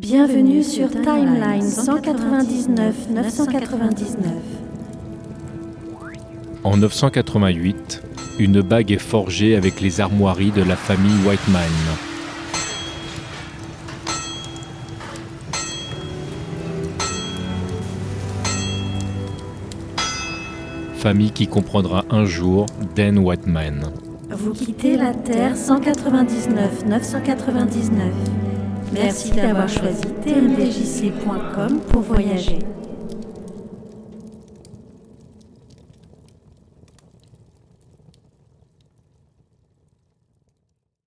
Bienvenue sur Timeline 199 999. En 988, une bague est forgée avec les armoiries de la famille Whiteman. Famille qui comprendra un jour Dan Whiteman. Vous quittez la Terre 199 999. Merci d'avoir choisi tmdjc.com pour voyager.